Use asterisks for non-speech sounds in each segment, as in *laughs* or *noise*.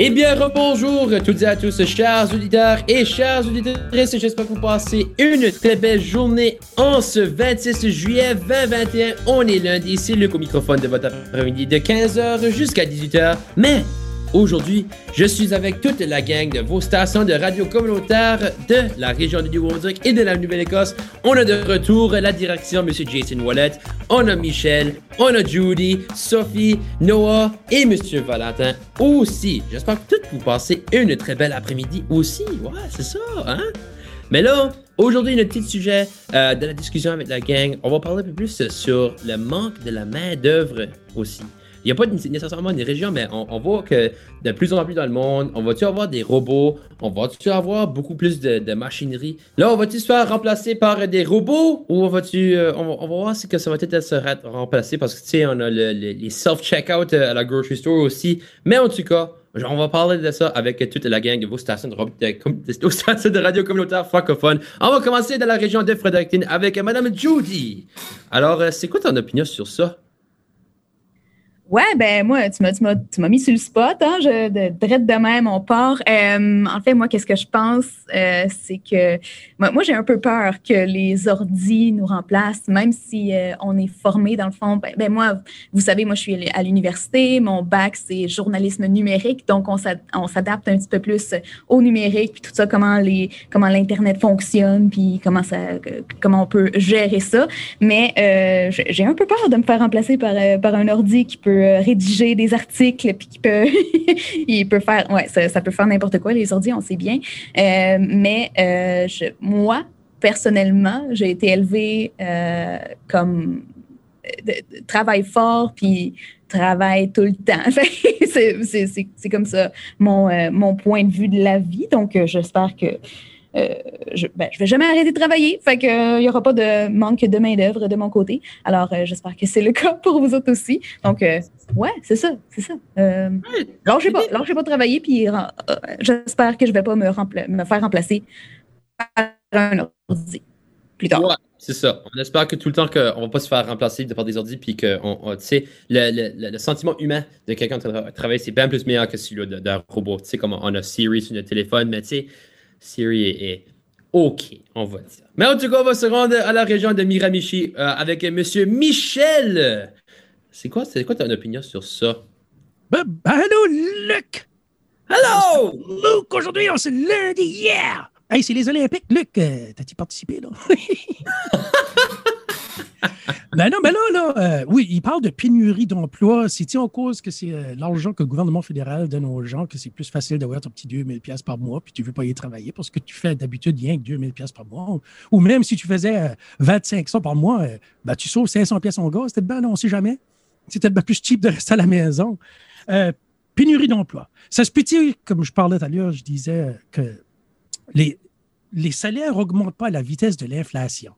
Eh bien, rebonjour à toutes et à tous, chers auditeurs et chères auditrices. J'espère que vous passez une très belle journée en ce 26 juillet 2021. On est lundi, c'est le microphone de votre après-midi de 15h jusqu'à 18h. Mais Aujourd'hui, je suis avec toute la gang de vos stations de radio communautaire de la région de New Brunswick et de la Nouvelle-Écosse. On a de retour la direction M. Jason Wallet, on a Michel, on a Judy, Sophie, Noah et M. Valentin aussi. J'espère que toutes vous passez une très belle après-midi aussi. Ouais, c'est ça, hein? Mais là, aujourd'hui, notre petit sujet euh, de la discussion avec la gang, on va parler un peu plus sur le manque de la main-d'œuvre aussi. Il n'y a pas nécessairement une région, mais on, voit que de plus en plus dans le monde, on va-tu avoir des robots, on va-tu avoir beaucoup plus de, machinerie? Là, on va-tu se faire remplacer par des robots? Ou on va-tu. Euh, on, va voir si que ça va peut-être se remplacer parce que tu sais, on a les self-checkout euh, à la grocery store aussi. Mais en tout cas, on va parler de ça avec toute la gang de vos stations de, *laughs* de radio communautaire francophone. On va commencer dans la région de Fredericton avec Madame Judy. Alors, euh, c'est quoi ton opinion sur ça? Ouais, ben moi, tu m'as, tu m'as, tu m'as mis sur le spot, hein, je, de, de, de même, on part. Euh, en fait, moi, qu'est-ce que je pense, euh, c'est que moi, moi, j'ai un peu peur que les ordis nous remplacent, même si euh, on est formé dans le fond. Ben, ben, moi, vous savez, moi, je suis à l'université, mon bac, c'est journalisme numérique, donc on, s'adapte un petit peu plus au numérique, puis tout ça, comment les, comment l'internet fonctionne, puis comment ça, comment on peut gérer ça. Mais euh, j'ai un peu peur de me faire remplacer par, par un ordi qui peut euh, rédiger des articles, puis qui peut, *laughs* il peut faire, ouais, ça, peut faire n'importe quoi, les ordi, on sait bien. Euh, mais euh, moi, personnellement, j'ai été élevée comme travail fort, puis travail tout le temps. *laughs* c'est comme ça mon, mon point de vue de la vie. Donc, j'espère que euh, je, ben, je vais jamais arrêter de travailler. Fait qu'il il n'y aura pas de manque de main-d'œuvre de mon côté. Alors, euh, j'espère que c'est le *laughs* cas pour vous autres aussi. Donc, euh, ouais, c'est ça, c'est ça. Euh, lâchez pas, lâchez pas de travailler, puis j'espère que je vais pas me, faire remplacer par un ordi plus tard. Ouais. C'est ça. On espère que tout le temps qu'on va pas se faire remplacer par des ordi, puis que on, le, le, sentiment humain de quelqu'un qui travaille, c'est bien plus meilleur que celui d'un robot. Tu sais, comme on a Siri sur notre téléphone, mais tu sais, Siri est, OK, on va dire. Mais en tout cas, on va se rendre à la région de Miramichi euh, avec Monsieur Michel. C'est quoi, c'est quoi ton opinion sur ça? Ben, ben hello, Luc! Hello! Luc, aujourd'hui, on se lundi, yeah! Hey, c'est les Olympiques. Luc, euh, t'as-tu participé, là? *laughs* *laughs* ben non, mais là, là euh, oui, il parle de pénurie d'emploi. C'est en cause que c'est euh, l'argent que le gouvernement fédéral donne aux gens, que c'est plus facile d'avoir ton petit 2000 pièces par mois, puis tu veux pas y travailler parce que tu fais d'habitude rien que 2000 pièces par mois. Ou même si tu faisais 2500 par mois, ben, tu sauves 500 pièces en gaz. C'était bien, on sait jamais. C'était peut plus cheap de rester à la maison. pénurie d'emploi. Ça se peut comme je parlais tout à l'heure, je disais que les, les salaires n'augmentent pas à la vitesse de l'inflation?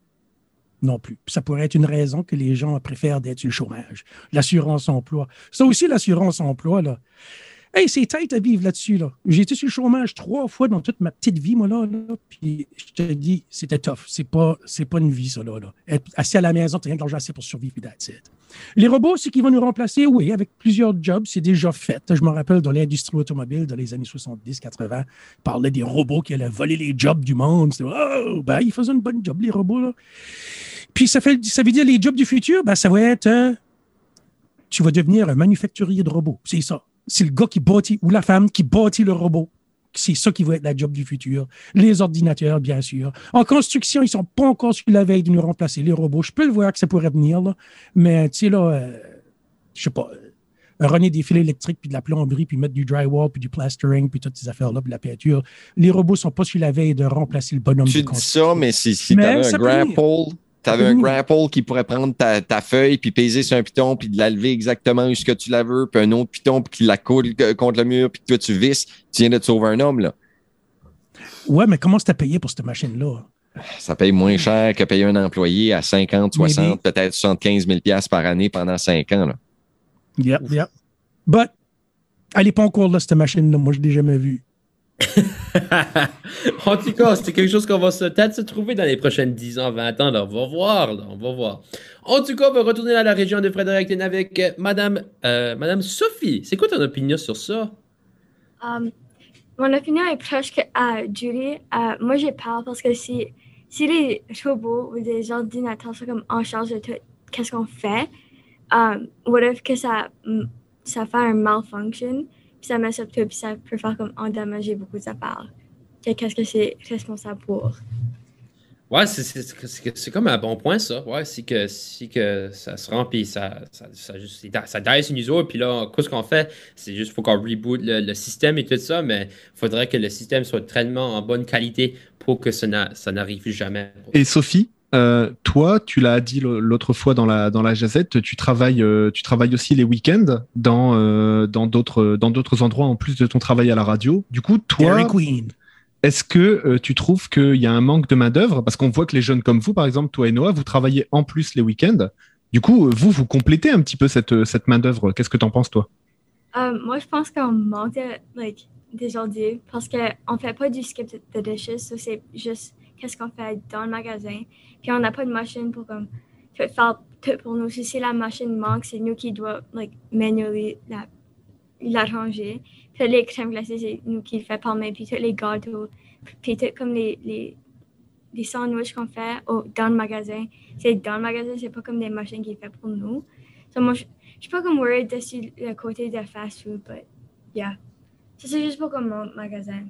Non plus. Ça pourrait être une raison que les gens préfèrent d'être sur le chômage. L'assurance emploi. Ça aussi, l'assurance emploi, là. Hey, c'est tête à vivre là-dessus. Là. J'ai été sur le chômage trois fois dans toute ma petite vie, moi, là. puis je te dis, c'était tough. C'est pas, pas une vie, ça, là. Être assis à la maison, t'as rien de l'argent assez pour survivre, et that's Les robots, c'est qu'ils vont nous remplacer, oui, avec plusieurs jobs. C'est déjà fait. Je me rappelle dans l'industrie automobile, dans les années 70-80, parlait des robots qui allaient voler les jobs du monde. Oh, ben, ils faisaient une bonne job, les robots. Puis ça, fait, ça veut dire les jobs du futur, ben, ça va être. Tu vas devenir un manufacturier de robots. C'est ça. C'est le gars qui bâtit ou la femme qui bâtit le robot. C'est ça qui va être la job du futur. Les ordinateurs, bien sûr. En construction, ils sont pas encore sur la veille de nous remplacer, les robots. Je peux le voir que ça pourrait venir, là. mais tu sais, là, euh, je sais pas, euh, runner des fils électriques, puis de la plomberie, puis mettre du drywall, puis du plastering, puis toutes ces affaires-là, puis la peinture. Les robots sont pas sur la veille de remplacer le bonhomme. Tu dis ça, mais si, si tu avais un grapple tu avais un *laughs* grapple qui pourrait prendre ta, ta, feuille, puis peser sur un piton, puis de la lever exactement où ce que tu la veux, puis un autre piton, puis qui la coule contre le mur, puis toi tu visses, tu viens de te sauver un homme, là. Ouais, mais comment c'est payé pour cette machine-là? Ça paye moins cher que payer un employé à 50, 60, peut-être 75 000 par année pendant 5 ans. Là. Yep, yep. But, elle n'est pas encore là, cette machine-là. Moi, je ne l'ai jamais vue. *laughs* en tout cas, c'est quelque chose qu'on va peut-être se trouver dans les prochaines 10 ans, 20 ans. Là. On va voir, là, on va voir. En tout cas, on va retourner à la région de Fredericton avec euh, Madame, euh, Madame Sophie. C'est quoi ton opinion sur ça? Um, mon opinion est presque à Julie. Uh, moi, j'ai peur parce que si, si les robots ou des ordinateurs sont comme en charge de tout qu'est-ce qu'on fait, um, what if que ça, ça fait un malfunction, puis ça met sur tout, puis ça peut faire comme endommager beaucoup de part. Qu'est-ce que c'est responsable pour? Ouais, c'est comme un bon point, ça. Ouais, c'est que, que ça se rend, puis ça, ça, ça, juste, ça une user, puis là, qu'est-ce qu'on fait? C'est juste, faut qu'on reboot le, système et tout ça, mais il faudrait que le système soit tellement en bonne qualité pour que ça n'arrive jamais. Et Sophie, euh, toi, tu l'as dit l'autre fois dans la dans la jazette, tu travailles euh, tu travailles aussi les week-ends dans euh, dans d'autres dans d'autres endroits en plus de ton travail à la radio. Du coup, toi, est-ce que euh, tu trouves qu'il y a un manque de main-d'œuvre? Parce qu'on voit que les jeunes comme vous, par exemple, toi et Noah, vous travaillez en plus les week-ends. Du coup, vous, vous complétez un petit peu cette, cette main-d'œuvre. Qu'est-ce que tu en penses, toi? Moi, je pense qu'on manque like, des ordi parce qu'on ne fait pas du skip the dishes. c'est juste qu'est-ce qu'on fait dans le magasin. Puis on n'a pas de machine pour comme, faire tout pour nous. Si la machine manque, c'est nous qui doit like, manually la, la ranger les crèmes glacées, c'est nous qui le fait par main, puis tous les gâteaux, puis tout comme les, les, les sandwichs qu'on fait dans le magasin, c'est dans le magasin, c'est pas comme des machines qui fait pour nous. So, moi, je suis pas comme worried dessus le côté de fast food, but yeah. c'est juste pour comme mon magasin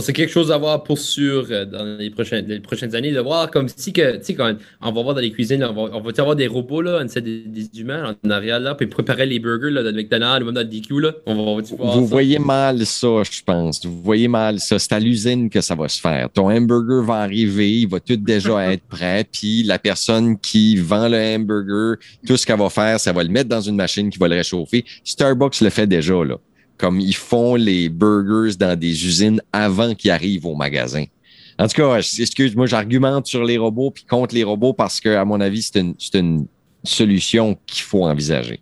c'est quelque chose à voir pour sûr euh, dans les prochaines, les prochaines années, de voir comme si que, tu sais, quand on va voir dans les cuisines, on va, on va avoir des robots, là, des, des humains en arrière, là, puis préparer les burgers, là, de McDonald's ou même dans DQ, là. On va, Vous voyez mal ça, je pense. Vous voyez mal ça. C'est à l'usine que ça va se faire. Ton hamburger va arriver, il va tout déjà *laughs* être prêt, puis la personne qui vend le hamburger, tout ce qu'elle va faire, ça va le mettre dans une machine qui va le réchauffer. Starbucks le fait déjà, là comme ils font les burgers dans des usines avant qu'ils arrivent au magasin. En tout cas, excuse-moi, j'argumente sur les robots puis contre les robots parce que, à mon avis, c'est une, une, solution qu'il faut envisager.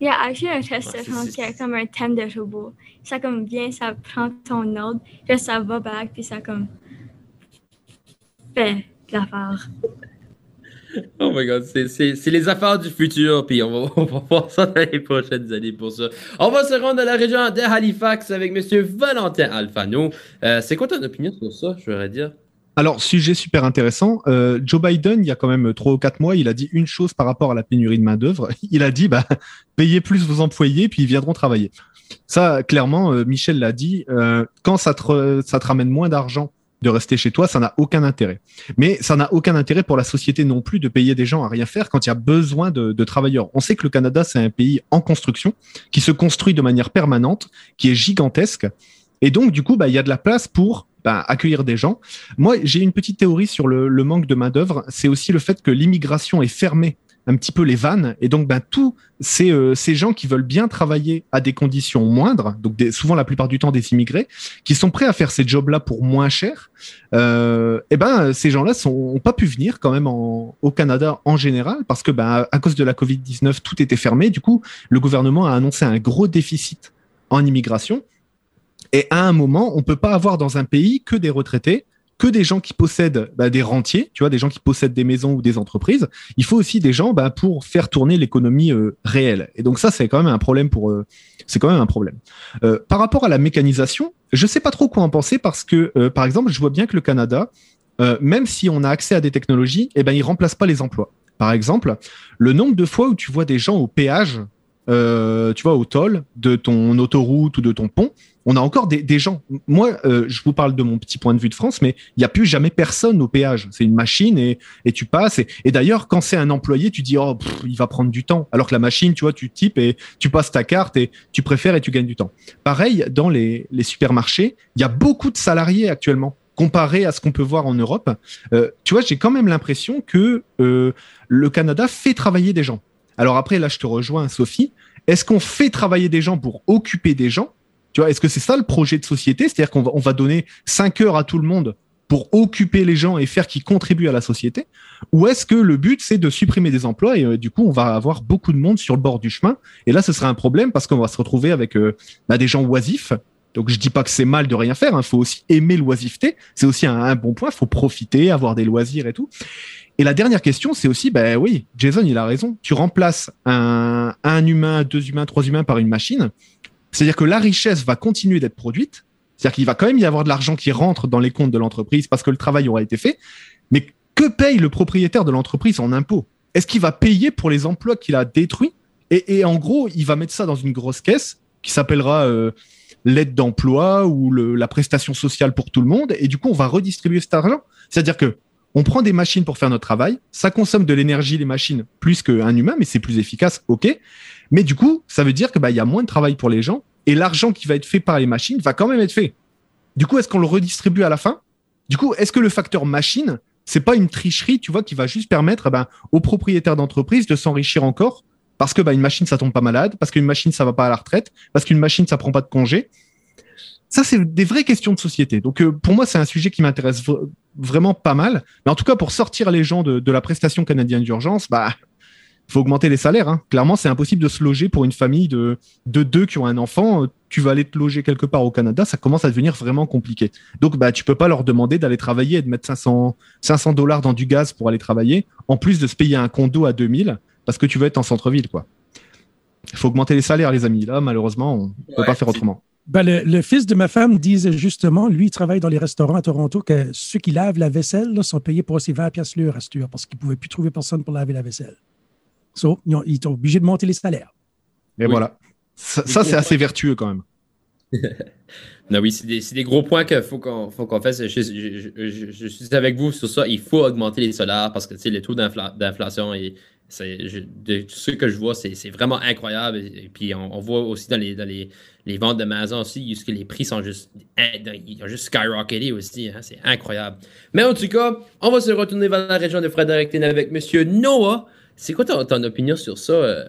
Il y a actually un restaurant qui a comme un thème de robot. Ça comme vient, ça prend ton ordre, puis ça va back, puis ça comme fait l'affaire. *laughs* Oh my god, c'est les affaires du futur, puis *laughs* on va, voir ça dans les prochaines années pour ça. On va se rendre à la région de Halifax avec Monsieur Valentin Alfano. Euh, c'est quoi ton opinion sur ça, je voudrais dire? Alors, sujet super intéressant. Euh, Joe Biden, il y a quand même trois ou quatre mois, il a dit une chose par rapport à la pénurie de main-d'œuvre. *laughs* Il a dit, bah, payez plus vos employés, puis ils viendront travailler. Ça, clairement, euh, Michel l'a dit, quand ça ça te ramène moins d'argent de rester chez toi, ça n'a aucun intérêt. Mais ça n'a aucun intérêt pour la société non plus de payer des gens à rien faire quand il y a besoin de, travailleurs. On sait que le Canada, c'est un pays en construction, qui se construit de manière permanente, qui est gigantesque. Et donc, du coup, bah, il y a de la place pour bah, accueillir des gens. Moi, j'ai une petite théorie sur le, le manque de main-d'œuvre. C'est aussi le fait que l'immigration est fermée un petit peu les vannes. Et donc, ben, tous ces, euh, ces gens qui veulent bien travailler à des conditions moindres, donc souvent la plupart du temps des immigrés, qui sont prêts à faire ces jobs-là pour moins cher, euh, et ben, ces gens-là n'ont pas pu venir quand même au Canada en général, parce que ben, à cause de la Covid-19, tout était fermé. Du coup, le gouvernement a annoncé un gros déficit en immigration. Et à un moment, on peut pas avoir dans un pays que des retraités que des gens qui possèdent bah, des rentiers, tu vois, des gens qui possèdent des maisons ou des entreprises. Il faut aussi des gens bah, pour faire tourner l'économie euh, réelle. Et donc ça, c'est quand même un problème pour. Euh, c'est quand même un problème. Euh, par rapport à la mécanisation, je sais pas trop quoi en penser parce que, par exemple, je vois bien que le Canada, même si on a accès à des technologies, eh ben, il remplace pas les emplois. Par exemple, le nombre de fois où tu vois des gens au péage euh, tu vois, au toll de ton autoroute ou de ton pont, on a encore des, des gens. Moi, euh, je vous parle de mon petit point de vue de France, mais il n'y a plus jamais personne au péage. C'est une machine et, et tu passes. Et, d'ailleurs, quand c'est un employé, tu dis, oh, il va prendre du temps. Alors que la machine, tu vois, tu types et tu passes ta carte et tu préfères et tu gagnes du temps. Pareil, dans les, les supermarchés, il y a beaucoup de salariés actuellement comparé à ce qu'on peut voir en Europe. Euh, tu vois, j'ai quand même l'impression que euh, le Canada fait travailler des gens. Alors après, là, je te rejoins, Sophie. Est-ce qu'on fait travailler des gens pour occuper des gens? Tu vois, est-ce que c'est ça le projet de société? C'est-à-dire qu'on va, on va donner cinq heures à tout le monde pour occuper les gens et faire qu'ils contribuent à la société? Ou est-ce que le but, c'est de supprimer des emplois et euh, du coup, on va avoir beaucoup de monde sur le bord du chemin? Et là, ce sera un problème parce qu'on va se retrouver avec euh, bah, des gens oisifs. Donc, je dis pas que c'est mal de rien faire. Il hein. faut aussi aimer l'oisiveté. C'est aussi un, bon point. Il faut profiter, avoir des loisirs et tout. Et la dernière question, c'est aussi, ben oui, Jason, il a raison. Tu remplaces un, humain, deux humains, trois humains par une machine. C'est-à-dire que la richesse va continuer d'être produite. C'est-à-dire qu'il va quand même y avoir de l'argent qui rentre dans les comptes de l'entreprise parce que le travail aura été fait. Mais que paye le propriétaire de l'entreprise en impôts? Est-ce qu'il va payer pour les emplois qu'il a détruits? Et, en gros, il va mettre ça dans une grosse caisse qui s'appellera euh, l'aide d'emploi ou la prestation sociale pour tout le monde. Et du coup, on va redistribuer cet argent. C'est-à-dire que on prend des machines pour faire notre travail, ça consomme de l'énergie, les machines, plus qu'un humain, mais c'est plus efficace, ok. Mais du coup, ça veut dire que bah, y a moins de travail pour les gens et l'argent qui va être fait par les machines va quand même être fait. Du coup, est-ce qu'on le redistribue à la fin? Du coup, est-ce que le facteur machine, c'est pas une tricherie, tu vois, qui va juste permettre ben, aux propriétaires d'entreprise de s'enrichir encore parce que bah, machine ça tombe pas malade, parce qu'une machine ça va pas à la retraite, parce qu'une machine ça prend pas de congé. Ça c'est des vraies questions de société. Donc euh, pour moi c'est un sujet qui m'intéresse vraiment pas mal. Mais en tout cas pour sortir les gens de, de la prestation canadienne d'urgence, bah faut augmenter les salaires. Hein. Clairement, c'est impossible de se loger pour une famille de, de deux qui ont un enfant. Tu vas aller te loger quelque part au Canada, ça commence à devenir vraiment compliqué. Donc, bah, tu peux pas leur demander d'aller travailler et de mettre 500, 500 dollars dans du gaz pour aller travailler, en plus de se payer un condo à 2000 parce que tu veux être en centre-ville, quoi. Il faut augmenter les salaires, les amis. Là, malheureusement, on ne peut pas faire autrement. Ben, le, fils de ma femme disait justement, lui, il travaille dans les restaurants à Toronto, que ceux qui lavent la vaisselle sont payés pour aussi 20 pièces l'heure à parce qu'ils ne pouvaient plus trouver personne pour laver la vaisselle. So, ils, sont obligés de monter les salaires. Et voilà. Ça, c'est assez vertueux quand même. *laughs* non, oui, c'est des, gros points qu'il faut qu'on fasse. Je, suis avec vous sur ça. Il faut augmenter les salaires parce que le taux d'inflation est de ce que je vois, c'est vraiment incroyable. Et, puis on, voit aussi dans les, les, ventes de maisons aussi, que les prix sont juste, ils ont juste skyrocketé aussi. Hein, c'est incroyable. Mais en tout cas, on va se retourner vers la région de Fredericton avec Monsieur Noah. C'est quoi ton, opinion sur ça? Euh?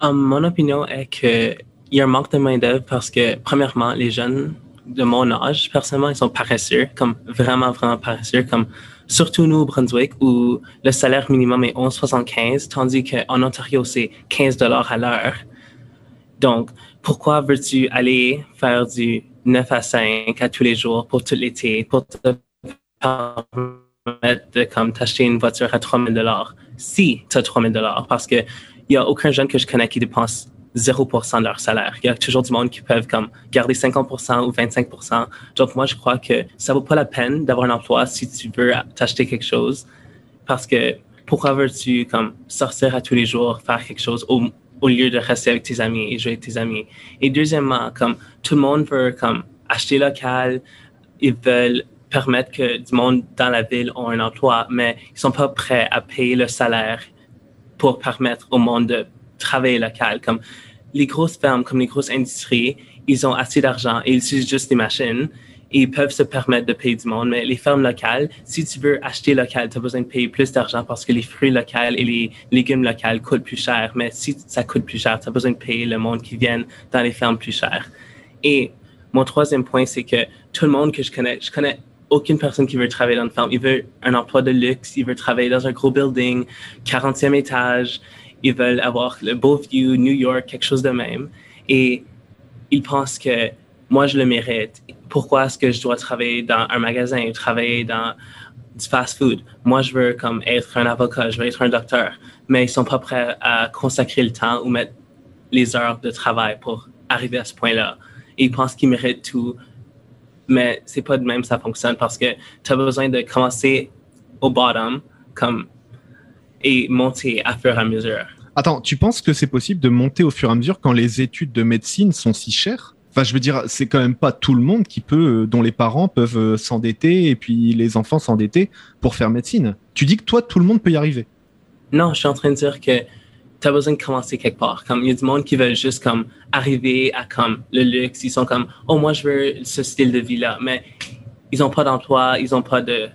Um, mon opinion est qu'il y a un manque de main-d'œuvre parce que, premièrement, les jeunes de mon âge, personnellement, ils sont paresseux, comme vraiment, vraiment paresseux, comme surtout nous au Brunswick, où le salaire minimum est 11,75, tandis qu'en Ontario, c'est 15 dollars à l'heure. Donc, pourquoi veux-tu aller faire du 9 à 5 à tous les jours pour tout l'été, pour te permettre de t'acheter une voiture à 3 000 dollars, si tu as 3 000 dollars, parce que il y a aucun jeune que je connais qui dépense 0% de leur salaire. Il y a toujours du monde qui peuvent comme garder 50% ou 25%. Donc moi, je crois que ça vaut pas la peine d'avoir un emploi si tu veux t'acheter quelque chose parce que pourquoi veux-tu comme sortir à tous les jours, faire quelque chose au, lieu de rester avec tes amis et jouer avec tes amis? Et deuxièmement, comme tout le monde veut comme acheter local, ils veulent permettre que du monde dans la ville ont un emploi, mais ils sont pas prêts à payer le salaire pour permettre au monde de travail local. Comme les grosses fermes, comme les grosses industries, ils ont assez d'argent et ils utilisent juste des machines et ils peuvent se permettre de payer du monde. Mais les fermes locales, si tu veux acheter local, tu as besoin de payer plus d'argent parce que les fruits locaux et les légumes locaux coûtent plus cher. Mais si ça coûte plus cher, tu as besoin de payer le monde qui vient dans les fermes plus cher. Et mon troisième point, c'est que tout le monde que je connais, je connais aucune personne qui veut travailler dans une ferme. Il veut un emploi de luxe, il veut travailler dans un gros building, 40e étage, ils veulent avoir le beau view, New York, quelque chose de même. Et ils pensent que moi, je le mérite. Pourquoi est-ce que je dois travailler dans un magasin travailler dans du fast-food? Moi, je veux comme être un avocat, je veux être un docteur. Mais ils sont pas prêts à consacrer le temps ou mettre les heures de travail pour arriver à ce point-là. Ils pensent qu'ils méritent tout. Mais c'est pas de même ça fonctionne parce que tu as besoin de commencer au bottom, comme et monter à fur et à mesure. Attends, tu penses que c'est possible de monter au fur et à mesure quand les études de médecine sont si chères? Enfin, je veux dire, c'est quand même pas tout le monde qui peut, euh, dont les parents peuvent euh, s'endetter et puis les enfants s'endetter pour faire médecine. Tu dis que toi, tout le monde peut y arriver Non, je suis en train de dire que tu as besoin de commencer quelque part. Comme il y a du monde qui veut juste comme arriver à comme le luxe. Ils sont comme, oh moi je veux ce style de vie là, mais ils n'ont pas d'emploi, ils n'ont pas de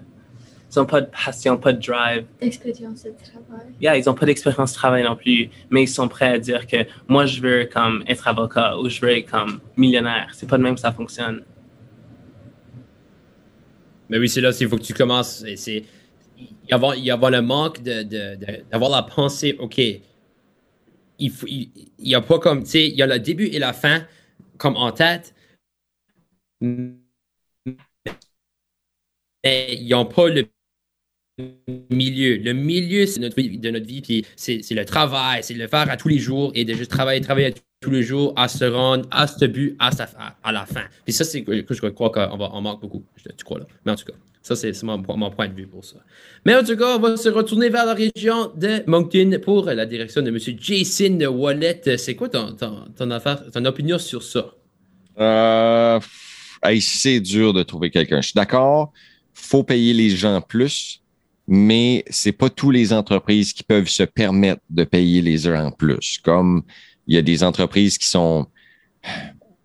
ils n'ont pas de passion, pas de drive. Expérience de travail. Yeah, ils n'ont pas d'expérience de travail non plus, mais ils sont prêts à dire que moi, je veux comme être avocat ou je veux être comme millionnaire. C'est pas de même que ça fonctionne. Mais oui, c'est là, il faut que tu commences. C'est il y avoir, il y avoir le manque de, d'avoir la pensée, OK, il faut, il, y a pas comme, tu sais, il y a le début et la fin comme en tête, mais ils n'ont pas le milieu. Le milieu, c'est notre de notre vie, puis c'est le travail, c'est le faire à tous les jours et de juste travailler, travailler tous les jours à se rendre à ce but, à, à, la fin. Puis ça, c'est que je crois qu'on va en manque beaucoup. Tu crois là. Mais en tout cas, ça, c'est mon, mon, point de vue pour ça. Mais en tout cas, on va se retourner vers la région de Moncton pour la direction de M. Jason Wallet. C'est quoi ton, ton, ton opinion sur ça? Euh, c'est dur de trouver quelqu'un. Je suis d'accord, faut payer les gens plus, mais c'est pas tous les entreprises qui peuvent se permettre de payer les heures en plus. Comme il y a des entreprises qui sont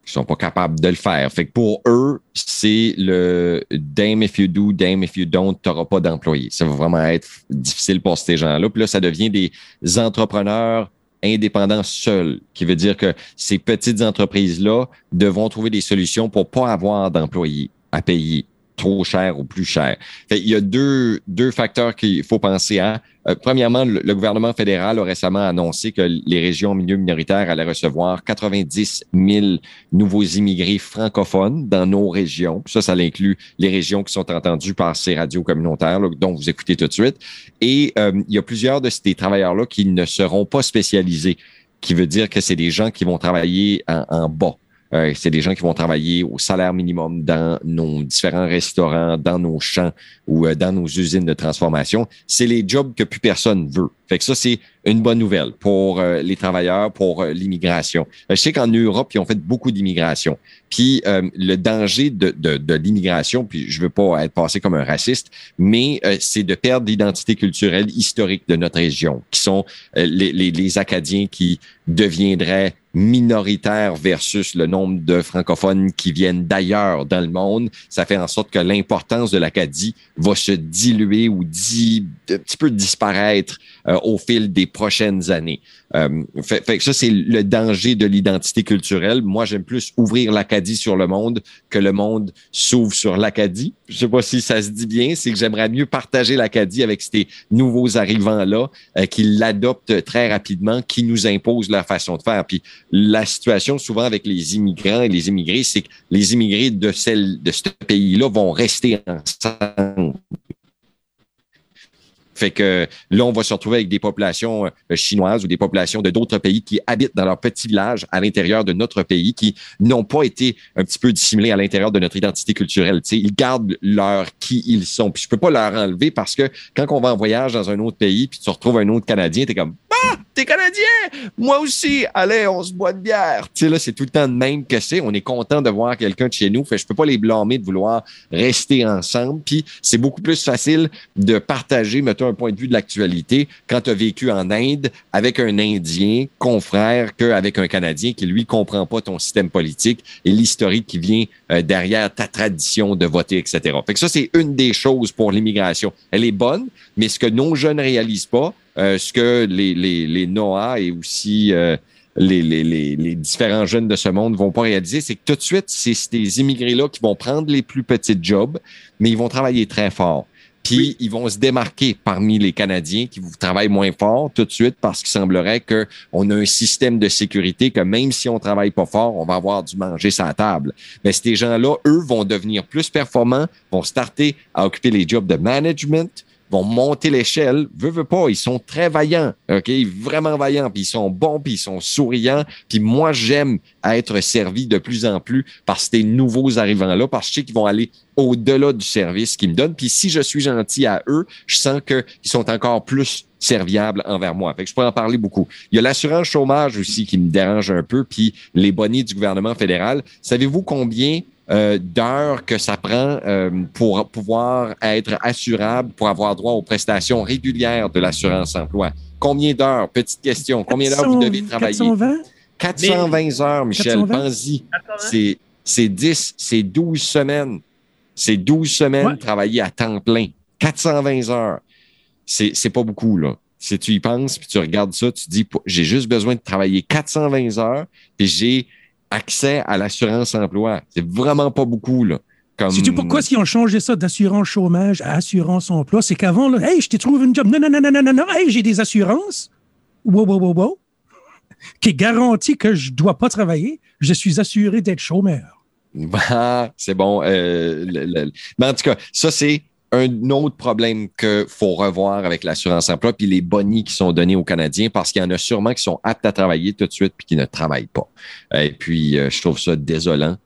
qui sont pas capables de le faire. Fait que pour eux, c'est le damn if you do, damn if you don't, tu n'auras pas d'employés. Ça va vraiment être difficile pour ces gens-là. Puis là, ça devient des entrepreneurs indépendants seuls, qui veut dire que ces petites entreprises-là devront trouver des solutions pour pas avoir d'employés à payer trop cher ou plus cher. il y a deux, deux facteurs qu'il faut penser à. Euh, premièrement, le, gouvernement fédéral a récemment annoncé que les régions milieu minoritaires allaient recevoir 90 000 nouveaux immigrés francophones dans nos régions. Ça, ça inclut les régions qui sont entendues par ces radios communautaires, dont vous écoutez tout de suite. Et euh, il y a plusieurs de ces travailleurs-là qui ne seront pas spécialisés, qui veut dire que c'est des gens qui vont travailler en, en bas. Euh, c'est des gens qui vont travailler au salaire minimum dans nos différents restaurants, dans nos champs ou euh, dans nos usines de transformation. C'est les jobs que plus personne veut. Fait que ça, c'est une bonne nouvelle pour euh, les travailleurs, pour l'immigration. je sais qu'en Europe, ils ont fait beaucoup d'immigration. Puis le danger de, de, de l'immigration, puis je veux pas être passé comme un raciste, mais c'est de perdre l'identité culturelle historique de notre région, qui sont les, les, les Acadiens qui deviendraient minoritaire versus le nombre de francophones qui viennent d'ailleurs dans le monde, ça fait en sorte que l'importance de l'Acadie va se diluer ou di, un petit peu disparaître euh, au fil des prochaines années. Euh, fait, que ça, c'est le danger de l'identité culturelle. Moi, j'aime plus ouvrir l'Acadie sur le monde que le monde s'ouvre sur l'Acadie. Je sais pas si ça se dit bien, c'est que j'aimerais mieux partager l'Acadie avec ces nouveaux arrivants-là euh, qui l'adoptent très rapidement, qui nous imposent leur façon de faire. Puis la situation souvent avec les immigrants et les immigrés, c'est que les immigrés de, celle, de ce pays-là vont rester ensemble. Fait que là, on va se retrouver avec des populations euh, chinoises ou des populations de d'autres pays qui habitent dans leur petit village à l'intérieur de notre pays, qui n'ont pas été un petit peu dissimulés à l'intérieur de notre identité culturelle. sais, ils gardent leur qui ils sont. Puis je peux pas leur enlever parce que quand on va en voyage dans un autre pays, puis tu retrouves un autre Canadien, tu es comme Ah, t'es Canadien! Moi aussi! Allez, on se boit de bière. Tu sais, là, c'est tout le temps de même que c'est. On est content de voir quelqu'un de chez nous. Fait je peux pas les blâmer de vouloir rester ensemble. Puis c'est beaucoup plus facile de partager, point de vue de l'actualité quand tu as vécu en Inde avec un Indien confrère qu'avec un Canadien qui, lui, comprend pas ton système politique et l'historique qui vient euh, derrière ta tradition de voter, etc. Fait que ça, c'est une des choses pour l'immigration. Elle est bonne, mais ce que nos jeunes ne réalisent pas, euh, ce que les, les, les et aussi euh, les, les, les, différents jeunes de ce monde vont pas réaliser, c'est que tout de suite, c'est ces immigrés-là qui vont prendre les plus petits jobs, mais ils vont travailler très fort. Puis ils vont se démarquer parmi les Canadiens qui travaillent moins fort tout de suite parce qu'il semblerait qu'on a un système de sécurité que même si on travaille pas fort, on va avoir du manger la table. Mais ces gens-là, eux, vont devenir plus performants, vont starter à occuper les jobs de management, vont monter l'échelle. Veux, veux pas, ils sont très vaillants, OK? Vraiment vaillants, puis ils sont bons, puis ils sont souriants. Puis moi, j'aime être servi de plus en plus par ces nouveaux arrivants-là, parce que je sais qu'ils vont aller au-delà du service qu'ils me donnent. Puis si je suis gentil à eux, je sens qu'ils sont encore plus serviables envers moi. Fait que je peux en parler beaucoup. Il y a l'assurance chômage aussi qui me dérange un peu, puis les bonnets du gouvernement fédéral. Savez-vous combien euh, d'heures que ça prend euh, pour pouvoir être assurable, pour avoir droit aux prestations régulières de l'assurance emploi. Combien d'heures? Petite question. Combien d'heures vous devez travailler? 420? 420 heures, Michel. Pense-y. C'est, c'est 10, c'est 12 semaines. C'est 12 semaines travailler à temps plein. 420 heures. C'est, c'est pas beaucoup, là. Si tu y penses, puis tu regardes ça, tu dis, j'ai juste besoin de travailler 420 heures, puis j'ai accès à l'assurance emploi. C'est vraiment pas beaucoup, là. Comme... Sais-tu pourquoi ils ont changé ça d'assurance chômage à assurance emploi? C'est qu'avant, là, hey, je t'ai trouvé une job. Non, non, non, non, non, non, non. Hey, j'ai des assurances. Wow, wow, wow, wow. Qui garantit que je dois pas travailler. Je suis assuré d'être chômeur. *laughs* c'est bon. Euh, mais en tout cas, ça, c'est un autre problème qu'il faut revoir avec l'assurance emploi, puis les bonnies qui sont donnés aux Canadiens, parce qu'il y en a sûrement qui sont aptes à travailler tout de suite, puis qui ne travaillent pas. Et puis, euh, je trouve ça désolant.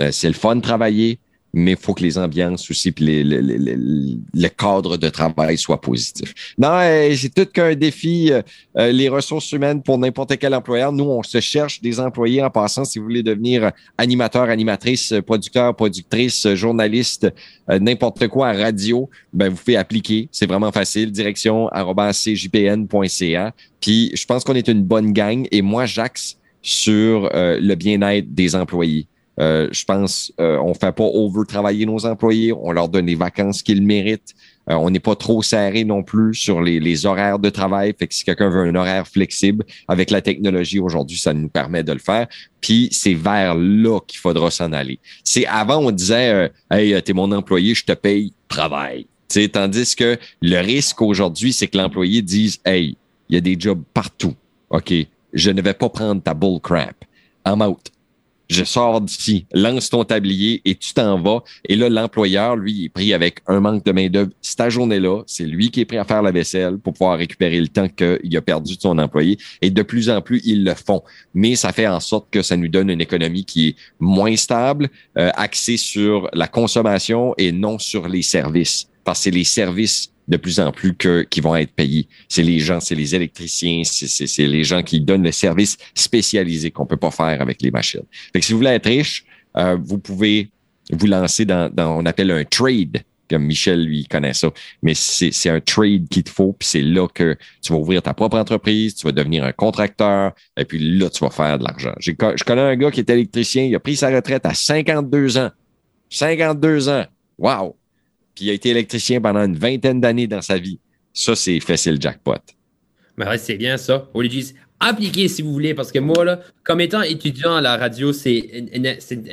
Euh, c'est le fun de travailler, mais il faut que les ambiances aussi puis le cadre de travail soient positifs. Non, c'est tout qu'un défi, euh, euh, les ressources humaines pour n'importe quel employeur. Nous, on se cherche des employés en passant. Si vous voulez devenir animateur, animatrice, producteur, productrice, journaliste, euh, n'importe quoi à radio, ben vous pouvez appliquer. C'est vraiment facile. Direction cjpn.ca. Puis je pense qu'on est une bonne gang et moi, j'axe sur le bien-être des employés. Euh, je pense euh, on fait pas over-travailler nos employés, on leur donne les vacances qu'ils méritent. Euh, on n'est pas trop serré non plus sur les, horaires de travail. Fait que si quelqu'un veut un horaire flexible, avec la technologie aujourd'hui, ça nous permet de le faire. Puis c'est vers là qu'il faudra s'en aller. C'est avant on disait euh, Hey, t'es mon employé, je te paye, travail. T'sais, tandis que le risque aujourd'hui, c'est que l'employé dise Hey, il y a des jobs partout. OK, je ne vais pas prendre ta bull crap. I'm out je sors d'ici, lance ton tablier et tu t'en vas. Et là, l'employeur, lui, est pris avec un manque de main-d'œuvre. Cette journée-là, c'est lui qui est prêt à faire la vaisselle pour pouvoir récupérer le temps qu'il a perdu de son employé. Et de plus en plus, ils le font. Mais ça fait en sorte que ça nous donne une économie qui est moins stable, euh, axée sur la consommation et non sur les services. Parce que c'est les services de plus en plus que, qui vont être payés. C'est les gens, c'est les électriciens, c'est les gens qui donnent le service spécialisé qu'on peut pas faire avec les machines. Fait si vous voulez être riche, euh, vous pouvez vous lancer dans, dans, on appelle un trade, comme Michel lui connaît ça. Mais c'est un trade qu'il te faut, puis c'est là que tu vas ouvrir ta propre entreprise, tu vas devenir un contracteur, et puis là, tu vas faire de l'argent. Je connais un gars qui est électricien, il a pris sa retraite à 52 ans. 52 ans. Wow! Puis il a été électricien pendant une vingtaine d'années dans sa vie. Ça, c'est facile jackpot. Mais c'est bien ça. Olivier, appliquez si vous voulez, parce que moi, là, comme étant étudiant à la radio, c'est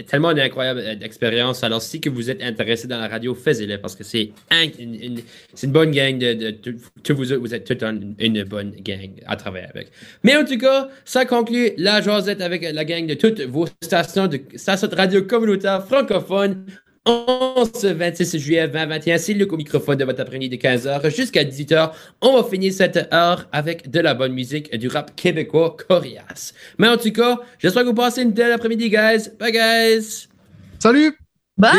tellement une incroyable euh, expérience. Alors, si que vous êtes intéressé dans la radio, faites-le, parce que c'est une, une, bonne gang de, vous, êtes tout une, bonne gang à travailler avec. Mais en tout cas, ça conclut la jasette avec la gang de toutes vos stations de stations de radio communautaire francophone. On ce 26 juillet 2021, c'est le microphone de votre après-midi de 15h jusqu'à 18h. On va finir cette heure avec de la bonne musique du rap québécois coriace. Mais en tout cas, j'espère que vous passez une belle après-midi, guys. Bye, guys. Salut. Bye.